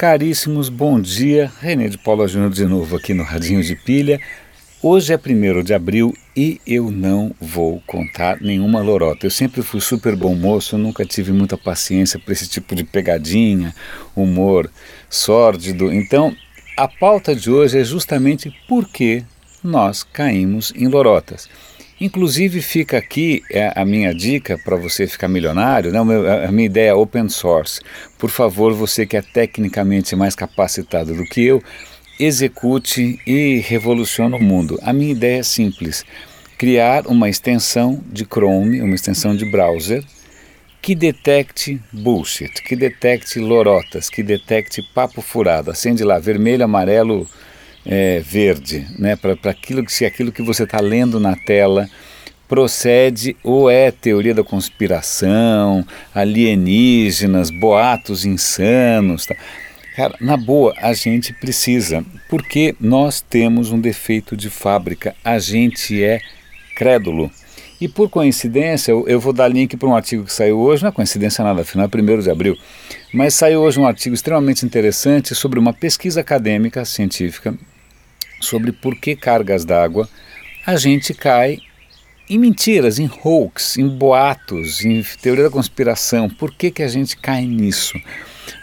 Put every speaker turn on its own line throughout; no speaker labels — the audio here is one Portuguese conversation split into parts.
Caríssimos, bom dia. René de Paula Júnior de novo aqui no Radinho de Pilha. Hoje é 1 de abril e eu não vou contar nenhuma lorota. Eu sempre fui super bom moço, nunca tive muita paciência para esse tipo de pegadinha, humor sórdido. Então, a pauta de hoje é justamente por que nós caímos em lorotas. Inclusive fica aqui é, a minha dica para você ficar milionário, né? a minha ideia é open source. Por favor, você que é tecnicamente mais capacitado do que eu, execute e revolucione o mundo. A minha ideia é simples: criar uma extensão de Chrome, uma extensão de browser que detecte bullshit, que detecte lorotas, que detecte papo furado. Acende lá vermelho, amarelo, é, verde, né? para aquilo se aquilo que você está lendo na tela procede ou é teoria da conspiração, alienígenas, boatos insanos. Tá? Cara, na boa, a gente precisa, porque nós temos um defeito de fábrica, a gente é crédulo. E por coincidência, eu, eu vou dar link para um artigo que saiu hoje, não é coincidência nada, afinal é 1 de abril, mas saiu hoje um artigo extremamente interessante sobre uma pesquisa acadêmica científica sobre por que cargas d'água a gente cai em mentiras, em hoax, em boatos, em teoria da conspiração. Por que, que a gente cai nisso?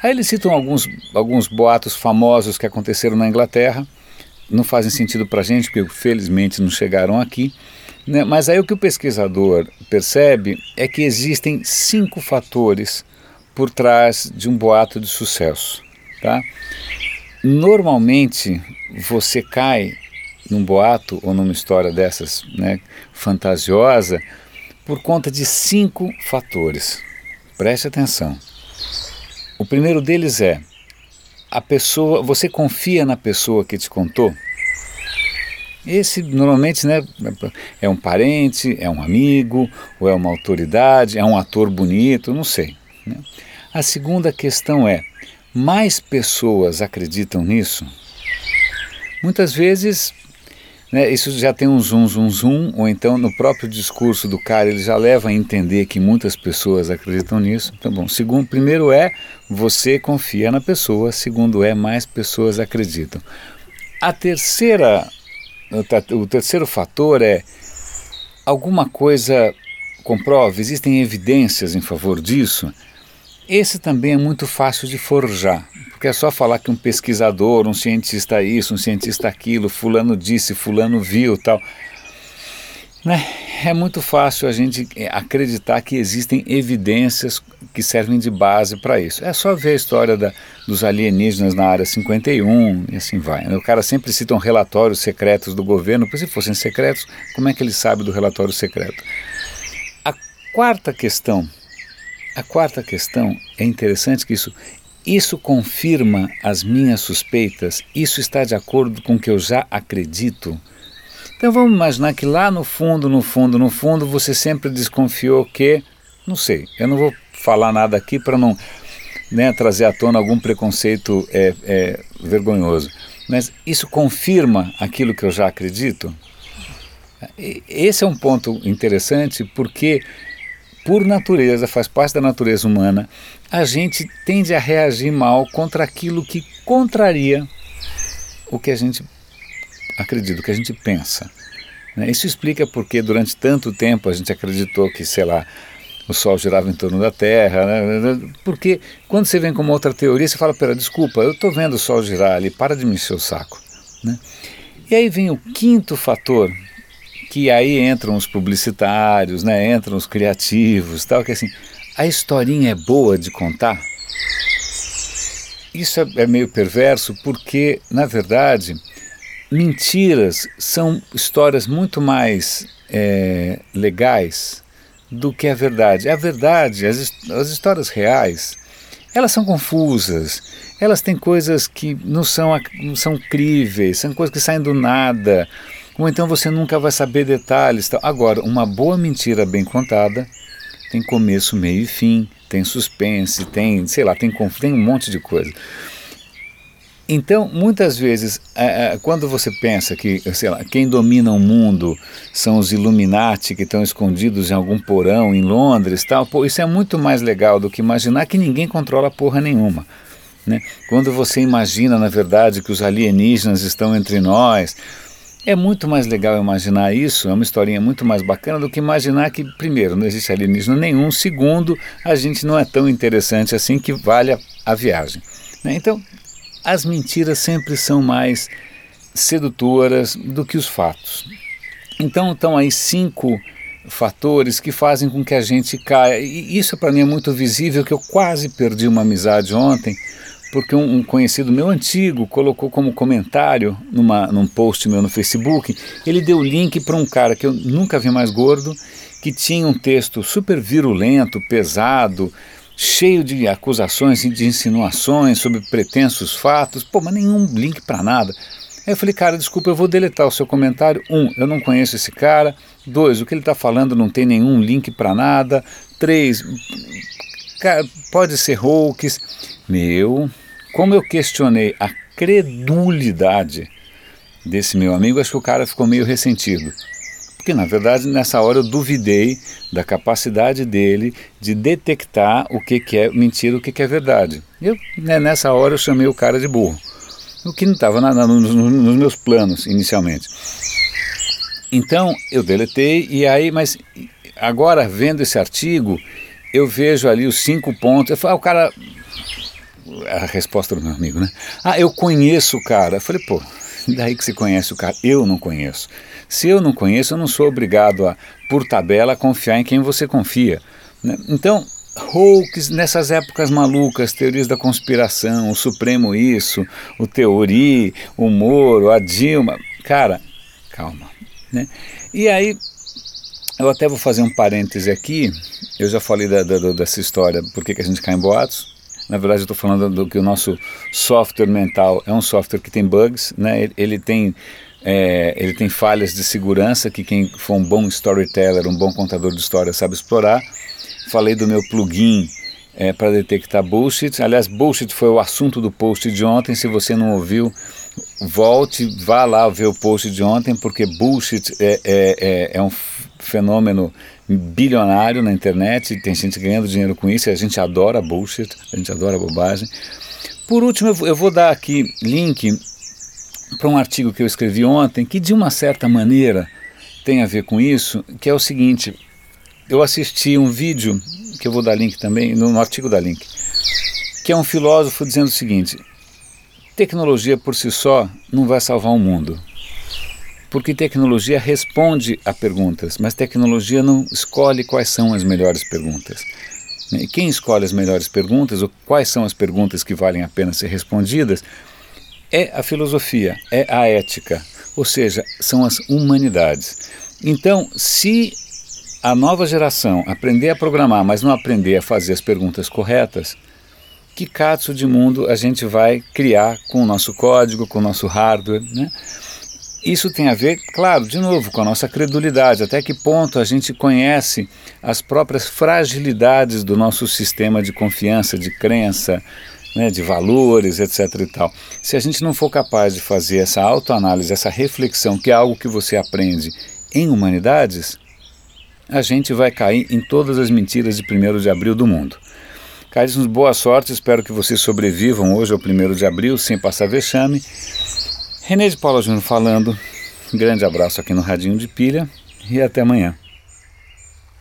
Aí eles citam alguns, alguns boatos famosos que aconteceram na Inglaterra, não fazem sentido para a gente, porque felizmente não chegaram aqui. Né? Mas aí o que o pesquisador percebe é que existem cinco fatores por trás de um boato de sucesso. Tá? Normalmente você cai num boato ou numa história dessas né, fantasiosa por conta de cinco fatores. Preste atenção. O primeiro deles é a pessoa, você confia na pessoa que te contou? Esse normalmente né, é um parente, é um amigo, ou é uma autoridade, é um ator bonito, não sei. Né? A segunda questão é: mais pessoas acreditam nisso? Muitas vezes né, isso já tem um zoom, zoom, zoom, ou então no próprio discurso do cara ele já leva a entender que muitas pessoas acreditam nisso. Então, bom, segundo, primeiro é você confia na pessoa, segundo é mais pessoas acreditam. A terceira o terceiro fator é alguma coisa comprove, existem evidências em favor disso. Esse também é muito fácil de forjar, porque é só falar que um pesquisador, um cientista isso, um cientista aquilo, fulano disse, fulano viu, tal. Né? É muito fácil a gente é, acreditar que existem evidências que servem de base para isso. É só ver a história da, dos alienígenas na área 51 e assim vai. Né? O cara sempre cita um relatórios secretos do governo, porque se fossem secretos, como é que ele sabe do relatório secreto? A quarta questão, a quarta questão é interessante que isso isso confirma as minhas suspeitas, isso está de acordo com o que eu já acredito. Então vamos imaginar que lá no fundo, no fundo, no fundo, você sempre desconfiou que, não sei, eu não vou falar nada aqui para não né, trazer à tona algum preconceito é, é, vergonhoso, mas isso confirma aquilo que eu já acredito? Esse é um ponto interessante porque, por natureza, faz parte da natureza humana, a gente tende a reagir mal contra aquilo que contraria o que a gente acredito, que a gente pensa. Né? Isso explica porque durante tanto tempo a gente acreditou que, sei lá, o Sol girava em torno da Terra, né? porque quando você vem com uma outra teoria, você fala, pera, desculpa, eu estou vendo o Sol girar ali, para de me encher o saco. Né? E aí vem o quinto fator, que aí entram os publicitários, né? entram os criativos, tal, que assim, a historinha é boa de contar. Isso é, é meio perverso porque, na verdade, mentiras são histórias muito mais é, legais do que a verdade. A verdade, as, as histórias reais, elas são confusas, elas têm coisas que não são, não são críveis, são coisas que saem do nada, ou então você nunca vai saber detalhes. Agora, uma boa mentira bem contada tem começo, meio e fim, tem suspense, tem, sei lá, tem, tem um monte de coisa. Então, muitas vezes, é, é, quando você pensa que, sei lá, quem domina o mundo são os Illuminati que estão escondidos em algum porão em Londres, tal, pô, isso é muito mais legal do que imaginar que ninguém controla porra nenhuma. Né? Quando você imagina, na verdade, que os alienígenas estão entre nós, é muito mais legal imaginar isso, é uma historinha muito mais bacana do que imaginar que, primeiro, não existe alienígena nenhum, segundo, a gente não é tão interessante assim que vale a, viagem. Né? Então, as mentiras sempre são mais sedutoras do que os fatos. Então, estão aí cinco fatores que fazem com que a gente caia. E isso para mim é muito visível, que eu quase perdi uma amizade ontem, porque um, um conhecido meu antigo colocou como comentário numa, num post meu no Facebook, ele deu link para um cara que eu nunca vi mais gordo, que tinha um texto super virulento, pesado, cheio de acusações e de insinuações sobre pretensos fatos, pô, mas nenhum link para nada. Aí eu falei, cara, desculpa, eu vou deletar o seu comentário. Um, eu não conheço esse cara. Dois, o que ele está falando não tem nenhum link para nada. Três, pode ser hoax. Meu, como eu questionei a credulidade desse meu amigo, acho que o cara ficou meio ressentido. Porque na verdade nessa hora eu duvidei da capacidade dele de detectar o que, que é mentira o que, que é verdade. Eu, né, nessa hora eu chamei o cara de burro o que não estava nos, nos meus planos inicialmente. Então eu deletei e aí, mas agora vendo esse artigo, eu vejo ali os cinco pontos. Eu falo, ah, o cara. A resposta do meu amigo, né? Ah, eu conheço o cara. Eu falei, pô, daí que você conhece o cara? Eu não conheço. Se eu não conheço, eu não sou obrigado a, por tabela, confiar em quem você confia. Né? Então, hoax nessas épocas malucas, teorias da conspiração, o Supremo isso, o Teori, o Moro, a Dilma. Cara, calma. Né? E aí, eu até vou fazer um parêntese aqui. Eu já falei da, da, dessa história, por que, a gente cai em boatos. Na verdade, eu estou falando do que o nosso software mental é um software que tem bugs, né? ele, ele tem é, ele tem falhas de segurança que quem for um bom storyteller, um bom contador de história sabe explorar falei do meu plugin é, para detectar bullshit. Aliás, bullshit foi o assunto do post de ontem. Se você não ouviu, volte, vá lá ver o post de ontem, porque bullshit é, é, é, é um fenômeno bilionário na internet. Tem gente ganhando dinheiro com isso e a gente adora bullshit, a gente adora bobagem. Por último, eu vou dar aqui link para um artigo que eu escrevi ontem, que de uma certa maneira tem a ver com isso, que é o seguinte: eu assisti um vídeo, que eu vou dar link também, no, no artigo da link, que é um filósofo dizendo o seguinte: tecnologia por si só não vai salvar o mundo. Porque tecnologia responde a perguntas, mas tecnologia não escolhe quais são as melhores perguntas. E quem escolhe as melhores perguntas, ou quais são as perguntas que valem a pena ser respondidas, é a filosofia, é a ética, ou seja, são as humanidades. Então, se a nova geração aprender a programar, mas não aprender a fazer as perguntas corretas, que catso de mundo a gente vai criar com o nosso código, com o nosso hardware, né? Isso tem a ver, claro, de novo, com a nossa credulidade, até que ponto a gente conhece as próprias fragilidades do nosso sistema de confiança, de crença, né, de valores, etc. e tal. Se a gente não for capaz de fazer essa autoanálise, essa reflexão, que é algo que você aprende em humanidades, a gente vai cair em todas as mentiras de 1 de abril do mundo. Caríssimos, boa sorte, espero que vocês sobrevivam hoje ao 1 de abril sem passar vexame. René de Paula Júnior falando, grande abraço aqui no Radinho de Pilha e até amanhã.